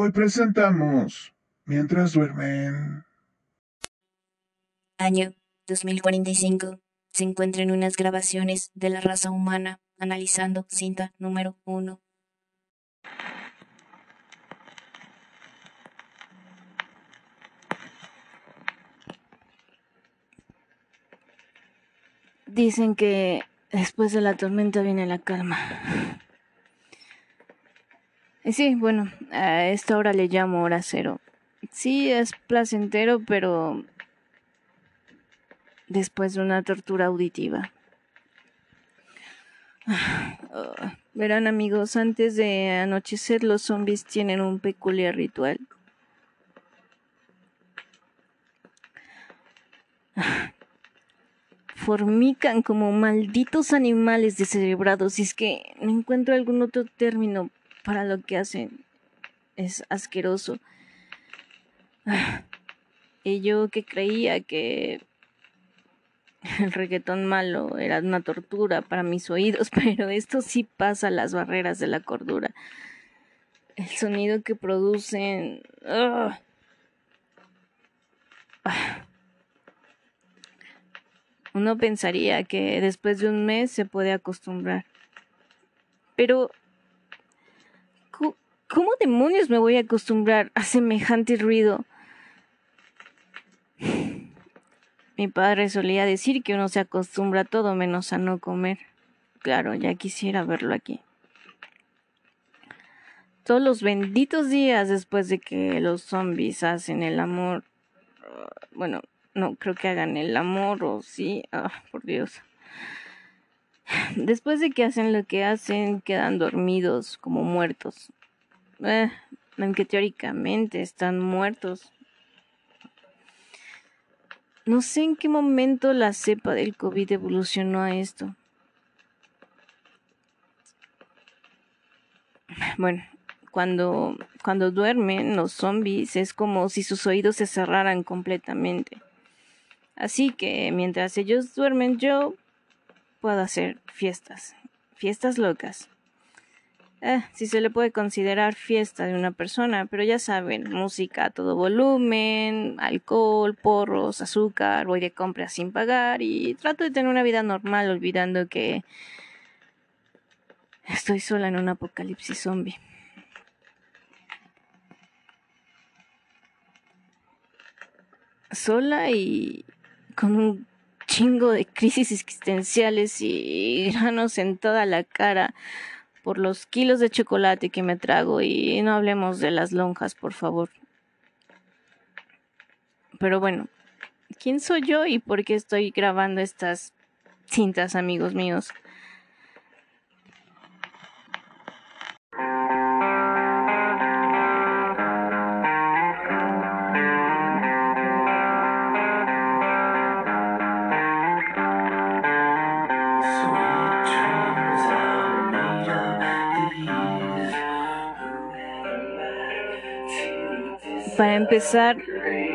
Hoy presentamos Mientras duermen. Año 2045. Se encuentran unas grabaciones de la raza humana analizando cinta número 1. Dicen que después de la tormenta viene la calma. Sí, bueno, a esta hora le llamo hora cero. Sí, es placentero, pero después de una tortura auditiva. Verán amigos, antes de anochecer los zombies tienen un peculiar ritual. Formican como malditos animales descerebrados. Y es que no encuentro algún otro término para lo que hacen. Es asqueroso. Y yo que creía que el reggaetón malo era una tortura para mis oídos, pero esto sí pasa las barreras de la cordura. El sonido que producen... Uno pensaría que después de un mes se puede acostumbrar. Pero... ¿Cómo demonios me voy a acostumbrar a semejante ruido? Mi padre solía decir que uno se acostumbra a todo menos a no comer. Claro, ya quisiera verlo aquí. Todos los benditos días después de que los zombies hacen el amor. Bueno, no creo que hagan el amor o sí. Ah, por Dios. Después de que hacen lo que hacen, quedan dormidos como muertos. Eh, aunque teóricamente están muertos. No sé en qué momento la cepa del COVID evolucionó a esto. Bueno, cuando, cuando duermen los zombies es como si sus oídos se cerraran completamente. Así que mientras ellos duermen yo puedo hacer fiestas, fiestas locas. Eh, si se le puede considerar fiesta de una persona, pero ya saben, música a todo volumen, alcohol, porros, azúcar, voy de compras sin pagar y trato de tener una vida normal olvidando que estoy sola en un apocalipsis zombie. Sola y con un chingo de crisis existenciales y granos en toda la cara por los kilos de chocolate que me trago y no hablemos de las lonjas, por favor. Pero bueno, ¿quién soy yo y por qué estoy grabando estas cintas, amigos míos? Empezar,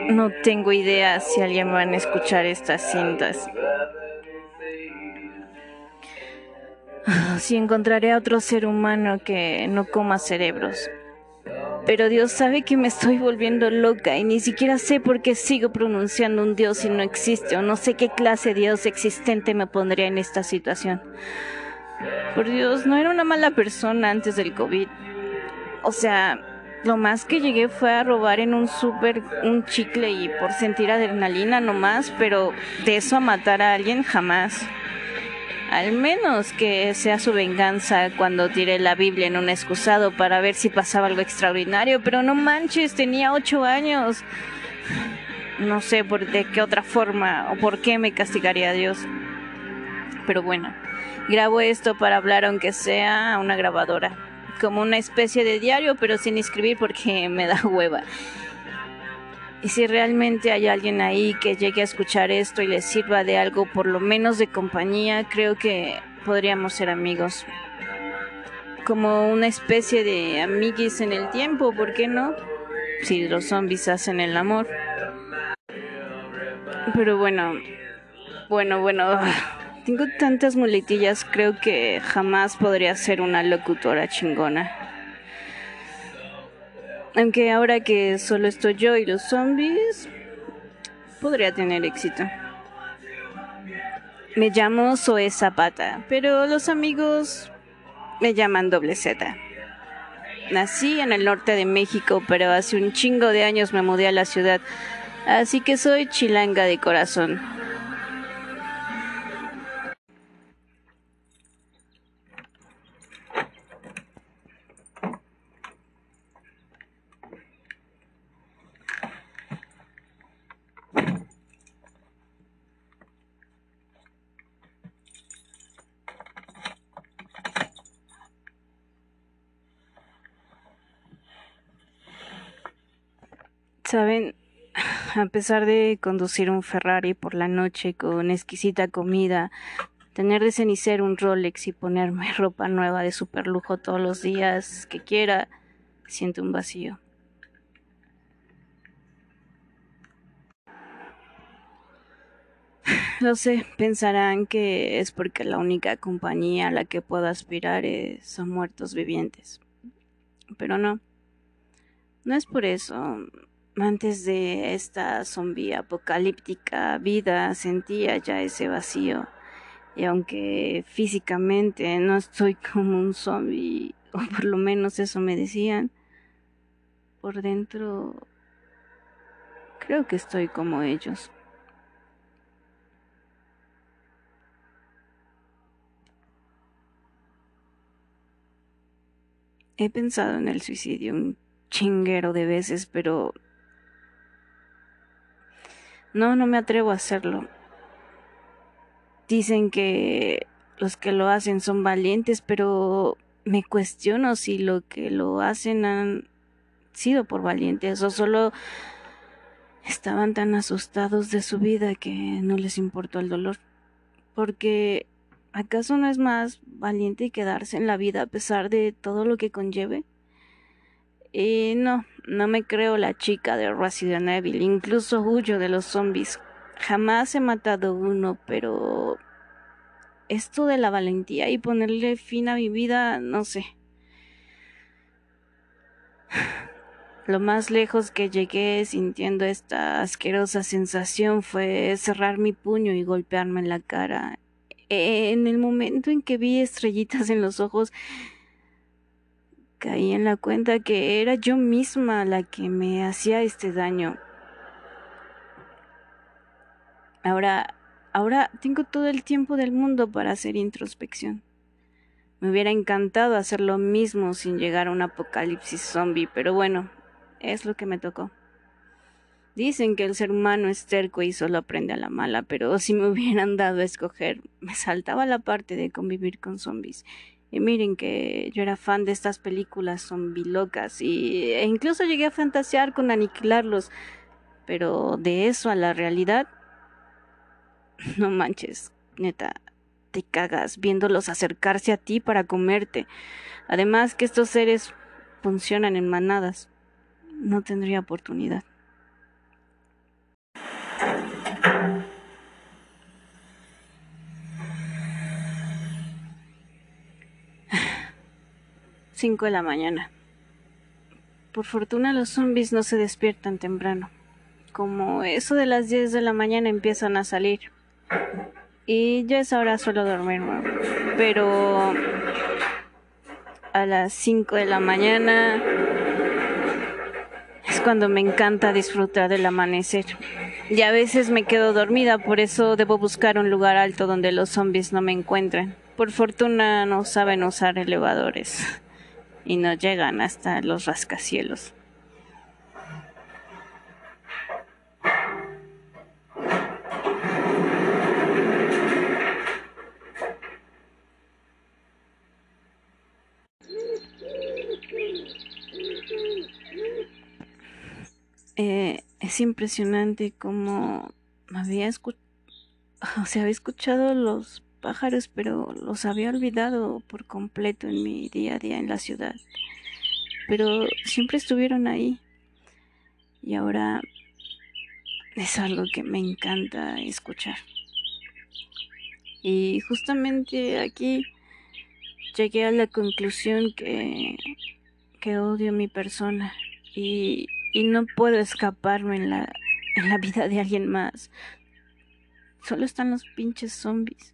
no tengo idea si alguien va a escuchar estas cintas. Si encontraré a otro ser humano que no coma cerebros. Pero Dios sabe que me estoy volviendo loca y ni siquiera sé por qué sigo pronunciando un Dios si no existe o no sé qué clase de Dios existente me pondría en esta situación. Por Dios, no era una mala persona antes del COVID. O sea, lo más que llegué fue a robar en un súper un chicle y por sentir adrenalina nomás, pero de eso a matar a alguien jamás. Al menos que sea su venganza cuando tiré la Biblia en un excusado para ver si pasaba algo extraordinario, pero no manches, tenía ocho años. No sé por de qué otra forma o por qué me castigaría a Dios. Pero bueno, grabo esto para hablar aunque sea a una grabadora como una especie de diario, pero sin escribir porque me da hueva. Y si realmente hay alguien ahí que llegue a escuchar esto y le sirva de algo, por lo menos de compañía, creo que podríamos ser amigos. Como una especie de amiguis en el tiempo, ¿por qué no? Si los zombies hacen el amor. Pero bueno, bueno, bueno. Tengo tantas muletillas, creo que jamás podría ser una locutora chingona. Aunque ahora que solo estoy yo y los zombies, podría tener éxito. Me llamo Zoe Zapata, pero los amigos me llaman Doble Z. Nací en el norte de México, pero hace un chingo de años me mudé a la ciudad, así que soy chilanga de corazón. Saben, a pesar de conducir un Ferrari por la noche con exquisita comida, tener de cenicero un Rolex y ponerme ropa nueva de super lujo todos los días que quiera, siento un vacío. Lo sé, pensarán que es porque la única compañía a la que puedo aspirar es, son muertos vivientes. Pero no. No es por eso. Antes de esta zombie apocalíptica vida sentía ya ese vacío. Y aunque físicamente no estoy como un zombie, o por lo menos eso me decían, por dentro creo que estoy como ellos. He pensado en el suicidio un chinguero de veces, pero no, no me atrevo a hacerlo. Dicen que los que lo hacen son valientes, pero me cuestiono si lo que lo hacen han sido por valientes o solo estaban tan asustados de su vida que no les importó el dolor. Porque ¿acaso no es más valiente quedarse en la vida a pesar de todo lo que conlleve? Y no, no me creo la chica de Resident Evil, incluso huyo de los zombies. Jamás he matado uno, pero esto de la valentía y ponerle fin a mi vida, no sé. Lo más lejos que llegué sintiendo esta asquerosa sensación fue cerrar mi puño y golpearme en la cara. En el momento en que vi estrellitas en los ojos, caí en la cuenta que era yo misma la que me hacía este daño. Ahora, ahora tengo todo el tiempo del mundo para hacer introspección. Me hubiera encantado hacer lo mismo sin llegar a un apocalipsis zombie, pero bueno, es lo que me tocó. Dicen que el ser humano es terco y solo aprende a la mala, pero si me hubieran dado a escoger, me saltaba la parte de convivir con zombies y miren que yo era fan de estas películas zombilocas y, e incluso llegué a fantasear con aniquilarlos. Pero de eso a la realidad, no manches, neta, te cagas viéndolos acercarse a ti para comerte. Además que estos seres funcionan en manadas. No tendría oportunidad. Cinco de la mañana. Por fortuna los zombies no se despiertan temprano. Como eso de las 10 de la mañana empiezan a salir. Y ya es hora suelo dormirme. Pero a las 5 de la mañana es cuando me encanta disfrutar del amanecer. Y a veces me quedo dormida, por eso debo buscar un lugar alto donde los zombies no me encuentren. Por fortuna no saben usar elevadores y no llegan hasta los rascacielos. Eh, es impresionante cómo había escuchado, o sea, había escuchado los pájaros, pero los había olvidado por completo en mi día a día en la ciudad. Pero siempre estuvieron ahí. Y ahora es algo que me encanta escuchar. Y justamente aquí llegué a la conclusión que, odio mi persona y, y no puedo escaparme en la, en la vida de alguien más. Solo están los pinches zombies.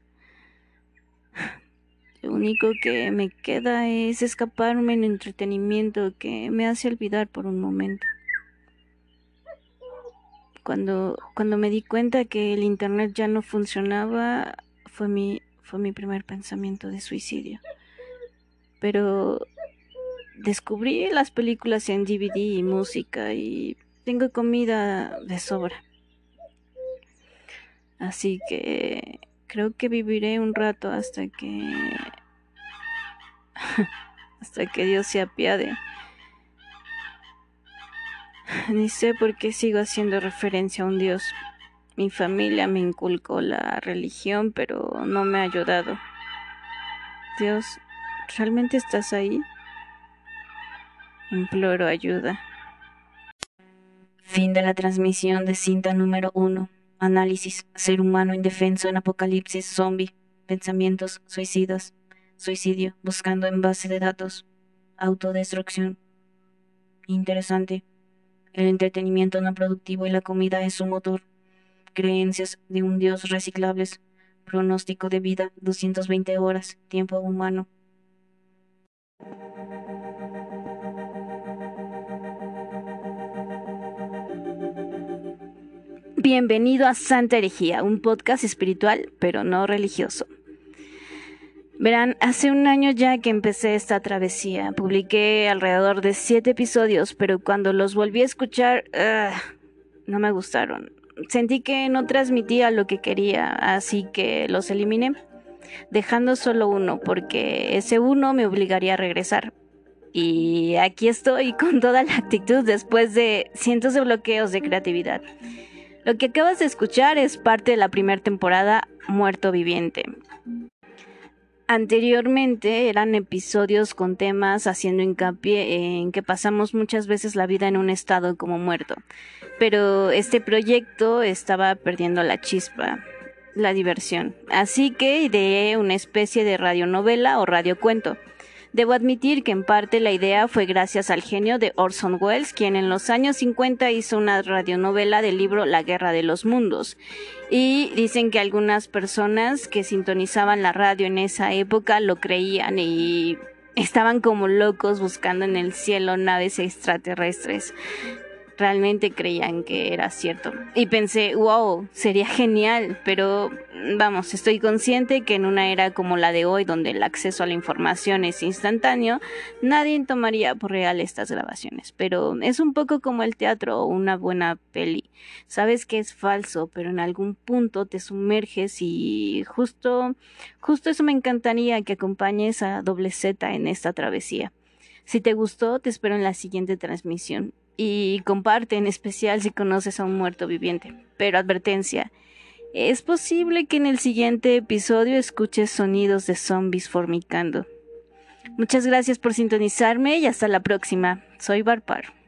Lo único que me queda es escaparme en entretenimiento que me hace olvidar por un momento. Cuando, cuando me di cuenta que el internet ya no funcionaba, fue mi, fue mi primer pensamiento de suicidio. Pero descubrí las películas en DVD y música y tengo comida de sobra. Así que creo que viviré un rato hasta que hasta que Dios se apiade. Ni sé por qué sigo haciendo referencia a un Dios. Mi familia me inculcó la religión, pero no me ha ayudado. Dios, ¿realmente estás ahí? Imploro ayuda. Fin de la transmisión de cinta número 1. Análisis. Ser humano indefenso en apocalipsis zombie. Pensamientos suicidas. Suicidio. Buscando en base de datos. Autodestrucción. Interesante. El entretenimiento no productivo y la comida es su motor. Creencias de un dios reciclables. Pronóstico de vida 220 horas. Tiempo humano. Bienvenido a Santa Herejía, un podcast espiritual, pero no religioso. Verán, hace un año ya que empecé esta travesía. Publiqué alrededor de siete episodios, pero cuando los volví a escuchar, no me gustaron. Sentí que no transmitía lo que quería, así que los eliminé, dejando solo uno, porque ese uno me obligaría a regresar. Y aquí estoy con toda la actitud después de cientos de bloqueos de creatividad. Lo que acabas de escuchar es parte de la primera temporada Muerto Viviente. Anteriormente eran episodios con temas haciendo hincapié en que pasamos muchas veces la vida en un estado como muerto, pero este proyecto estaba perdiendo la chispa, la diversión, así que ideé una especie de radionovela o radiocuento Debo admitir que en parte la idea fue gracias al genio de Orson Welles, quien en los años 50 hizo una radionovela del libro La Guerra de los Mundos. Y dicen que algunas personas que sintonizaban la radio en esa época lo creían y estaban como locos buscando en el cielo naves extraterrestres realmente creían que era cierto. Y pensé, wow, sería genial, pero vamos, estoy consciente que en una era como la de hoy, donde el acceso a la información es instantáneo, nadie tomaría por real estas grabaciones. Pero es un poco como el teatro o una buena peli. Sabes que es falso, pero en algún punto te sumerges y justo, justo eso me encantaría que acompañes a doble Z en esta travesía. Si te gustó, te espero en la siguiente transmisión y comparte en especial si conoces a un muerto viviente. Pero advertencia, es posible que en el siguiente episodio escuches sonidos de zombies formicando. Muchas gracias por sintonizarme y hasta la próxima. Soy Barpar.